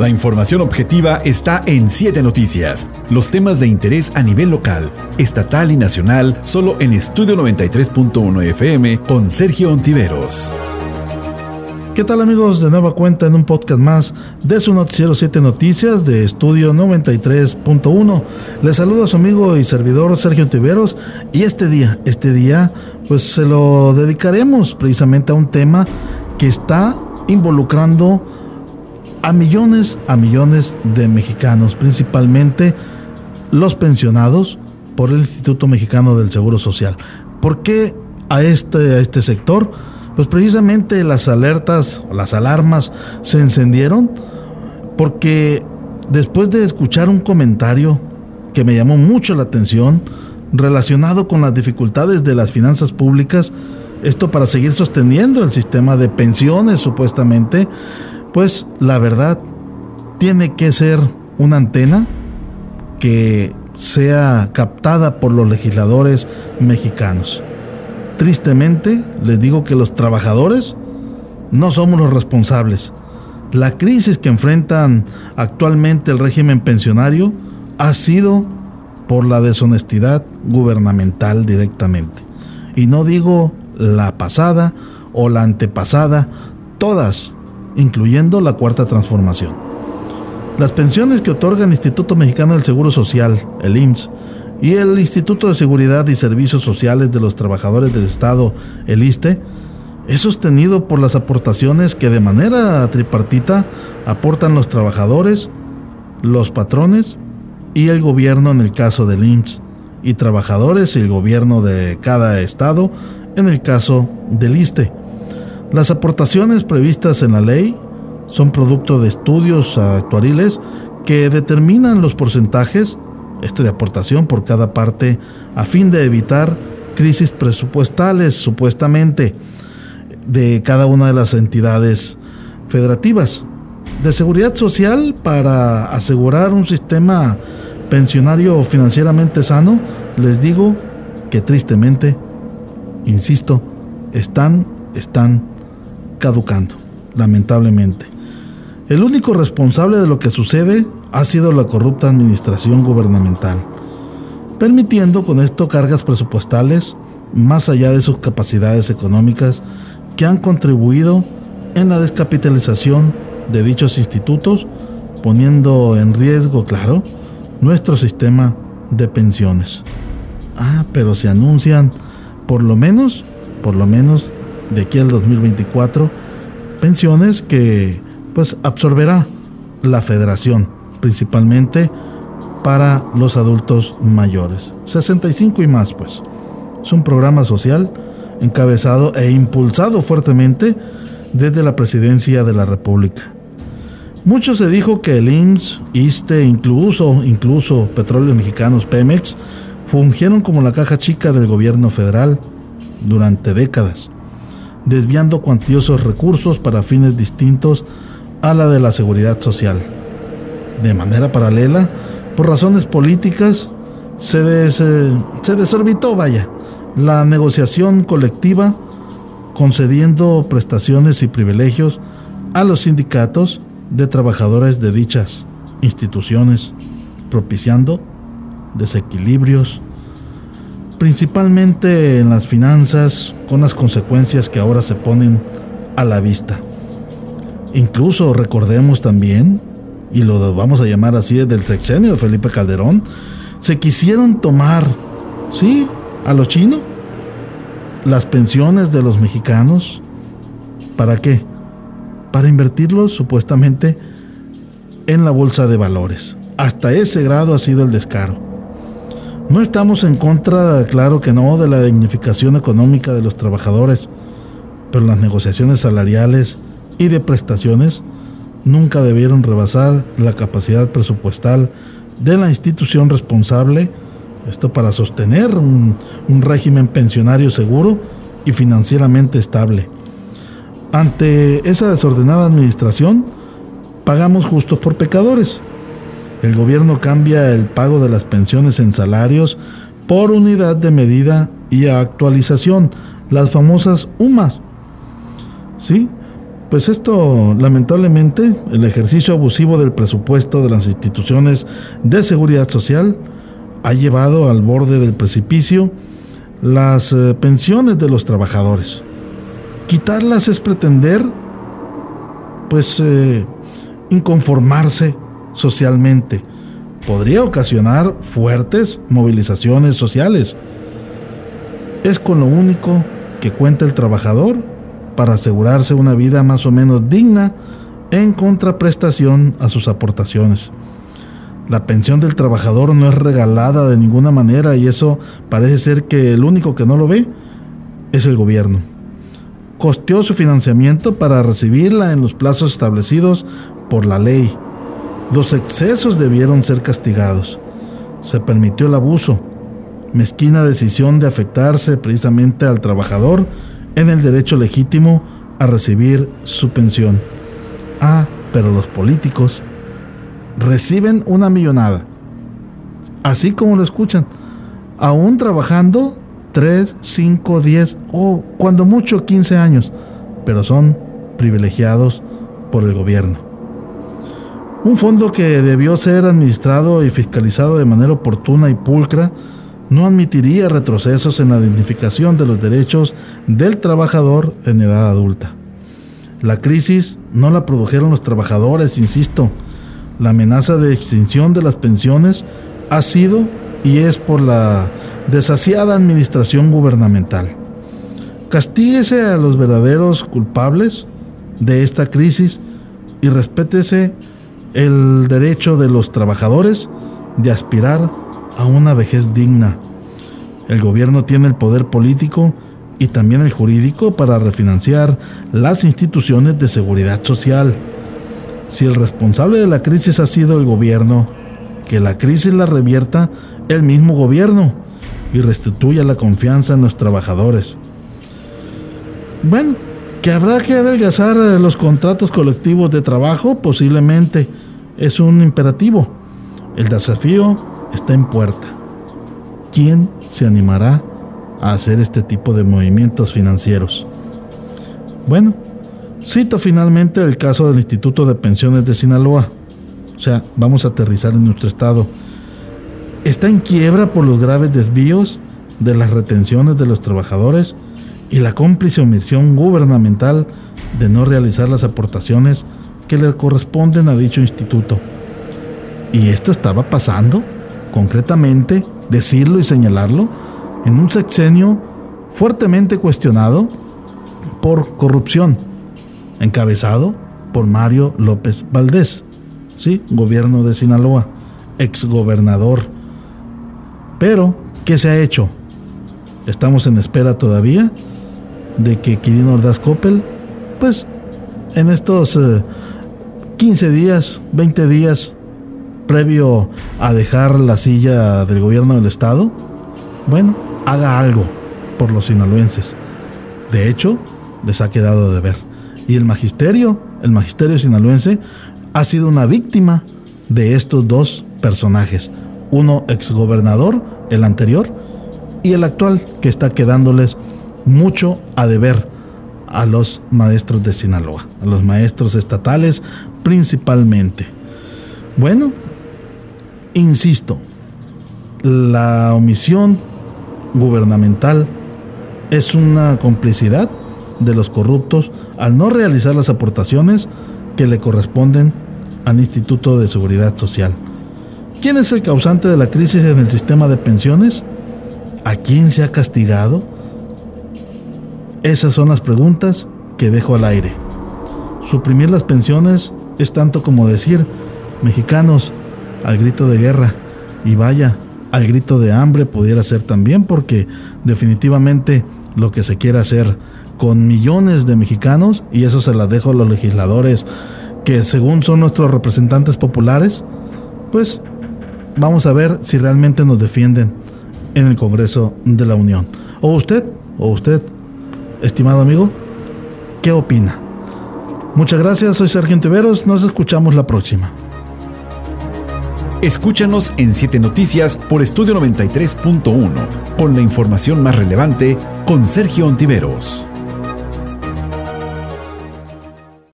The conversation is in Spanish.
La información objetiva está en 7 Noticias. Los temas de interés a nivel local, estatal y nacional, solo en Estudio 93.1 FM con Sergio Ontiveros. ¿Qué tal amigos? De nueva cuenta en un podcast más de su noticiero 7 Noticias de Estudio 93.1. Les saludo a su amigo y servidor Sergio Ontiveros y este día, este día, pues se lo dedicaremos precisamente a un tema que está involucrando a millones, a millones de mexicanos, principalmente los pensionados por el Instituto Mexicano del Seguro Social. ¿Por qué a este, a este sector? Pues precisamente las alertas, las alarmas se encendieron porque después de escuchar un comentario que me llamó mucho la atención relacionado con las dificultades de las finanzas públicas, esto para seguir sosteniendo el sistema de pensiones supuestamente, pues la verdad tiene que ser una antena que sea captada por los legisladores mexicanos. Tristemente, les digo que los trabajadores no somos los responsables. La crisis que enfrentan actualmente el régimen pensionario ha sido por la deshonestidad gubernamental directamente. Y no digo la pasada o la antepasada, todas incluyendo la cuarta transformación. Las pensiones que otorga el Instituto Mexicano del Seguro Social, el IMSS, y el Instituto de Seguridad y Servicios Sociales de los Trabajadores del Estado, el ISTE, es sostenido por las aportaciones que de manera tripartita aportan los trabajadores, los patrones y el gobierno en el caso del IMSS, y trabajadores y el gobierno de cada estado en el caso del ISTE. Las aportaciones previstas en la ley son producto de estudios actuariles que determinan los porcentajes este de aportación por cada parte a fin de evitar crisis presupuestales supuestamente de cada una de las entidades federativas. De seguridad social para asegurar un sistema pensionario financieramente sano, les digo que tristemente, insisto, están, están caducando, lamentablemente. El único responsable de lo que sucede ha sido la corrupta administración gubernamental, permitiendo con esto cargas presupuestales más allá de sus capacidades económicas que han contribuido en la descapitalización de dichos institutos, poniendo en riesgo, claro, nuestro sistema de pensiones. Ah, pero se anuncian por lo menos, por lo menos de aquí al 2024 pensiones que pues absorberá la federación principalmente para los adultos mayores. 65 y más pues. Es un programa social encabezado e impulsado fuertemente desde la presidencia de la república. Mucho se dijo que el IMSS, ISTE, incluso, incluso Petróleos Mexicanos, Pemex, fungieron como la caja chica del gobierno federal durante décadas desviando cuantiosos recursos para fines distintos a la de la seguridad social. De manera paralela, por razones políticas, se, se desorbitó, vaya, la negociación colectiva concediendo prestaciones y privilegios a los sindicatos de trabajadores de dichas instituciones, propiciando desequilibrios principalmente en las finanzas, con las consecuencias que ahora se ponen a la vista. Incluso recordemos también, y lo vamos a llamar así desde el sexenio de Felipe Calderón, se quisieron tomar, sí, a los chinos, las pensiones de los mexicanos. ¿Para qué? Para invertirlos supuestamente en la bolsa de valores. Hasta ese grado ha sido el descaro. No estamos en contra, claro que no, de la dignificación económica de los trabajadores, pero las negociaciones salariales y de prestaciones nunca debieron rebasar la capacidad presupuestal de la institución responsable, esto para sostener un, un régimen pensionario seguro y financieramente estable. Ante esa desordenada administración, pagamos justos por pecadores el gobierno cambia el pago de las pensiones en salarios por unidad de medida y actualización, las famosas UMAS. ¿Sí? Pues esto, lamentablemente, el ejercicio abusivo del presupuesto de las instituciones de seguridad social ha llevado al borde del precipicio las eh, pensiones de los trabajadores. Quitarlas es pretender, pues, eh, inconformarse socialmente. Podría ocasionar fuertes movilizaciones sociales. Es con lo único que cuenta el trabajador para asegurarse una vida más o menos digna en contraprestación a sus aportaciones. La pensión del trabajador no es regalada de ninguna manera y eso parece ser que el único que no lo ve es el gobierno. Costeó su financiamiento para recibirla en los plazos establecidos por la ley. Los excesos debieron ser castigados. Se permitió el abuso, mezquina decisión de afectarse precisamente al trabajador en el derecho legítimo a recibir su pensión. Ah, pero los políticos reciben una millonada, así como lo escuchan, aún trabajando 3, 5, 10 o cuando mucho 15 años, pero son privilegiados por el gobierno. Un fondo que debió ser administrado y fiscalizado de manera oportuna y pulcra no admitiría retrocesos en la identificación de los derechos del trabajador en edad adulta. La crisis no la produjeron los trabajadores, insisto. La amenaza de extinción de las pensiones ha sido y es por la desasiada administración gubernamental. Castíguese a los verdaderos culpables de esta crisis y respétese el derecho de los trabajadores de aspirar a una vejez digna. El gobierno tiene el poder político y también el jurídico para refinanciar las instituciones de seguridad social. Si el responsable de la crisis ha sido el gobierno, que la crisis la revierta el mismo gobierno y restituya la confianza en los trabajadores. Bueno, que habrá que adelgazar los contratos colectivos de trabajo, posiblemente es un imperativo. El desafío está en puerta. ¿Quién se animará a hacer este tipo de movimientos financieros? Bueno, cito finalmente el caso del Instituto de Pensiones de Sinaloa. O sea, vamos a aterrizar en nuestro estado. Está en quiebra por los graves desvíos de las retenciones de los trabajadores y la cómplice omisión gubernamental de no realizar las aportaciones que le corresponden a dicho instituto. Y esto estaba pasando concretamente, decirlo y señalarlo, en un sexenio fuertemente cuestionado por corrupción, encabezado por Mario López Valdés, ¿sí? gobierno de Sinaloa, exgobernador. Pero, ¿qué se ha hecho? Estamos en espera todavía de que Quirino Ordaz Coppel, pues, en estos 15 eh, días, 20 días, previo a dejar la silla del gobierno del estado, bueno, haga algo por los sinaloenses. De hecho, les ha quedado de ver. Y el magisterio, el magisterio sinaloense, ha sido una víctima de estos dos personajes. Uno exgobernador, el anterior, y el actual, que está quedándoles mucho a deber a los maestros de Sinaloa, a los maestros estatales principalmente. Bueno, Insisto, la omisión gubernamental es una complicidad de los corruptos al no realizar las aportaciones que le corresponden al Instituto de Seguridad Social. ¿Quién es el causante de la crisis en el sistema de pensiones? ¿A quién se ha castigado? Esas son las preguntas que dejo al aire. Suprimir las pensiones es tanto como decir, mexicanos, al grito de guerra. Y vaya, al grito de hambre pudiera ser también, porque definitivamente lo que se quiere hacer con millones de mexicanos, y eso se la dejo a los legisladores que según son nuestros representantes populares, pues vamos a ver si realmente nos defienden en el Congreso de la Unión. O usted, o usted, estimado amigo, ¿qué opina? Muchas gracias, soy Sergio Tiveros, nos escuchamos la próxima. Escúchanos en 7 Noticias por Estudio 93.1, con la información más relevante con Sergio Ontiveros.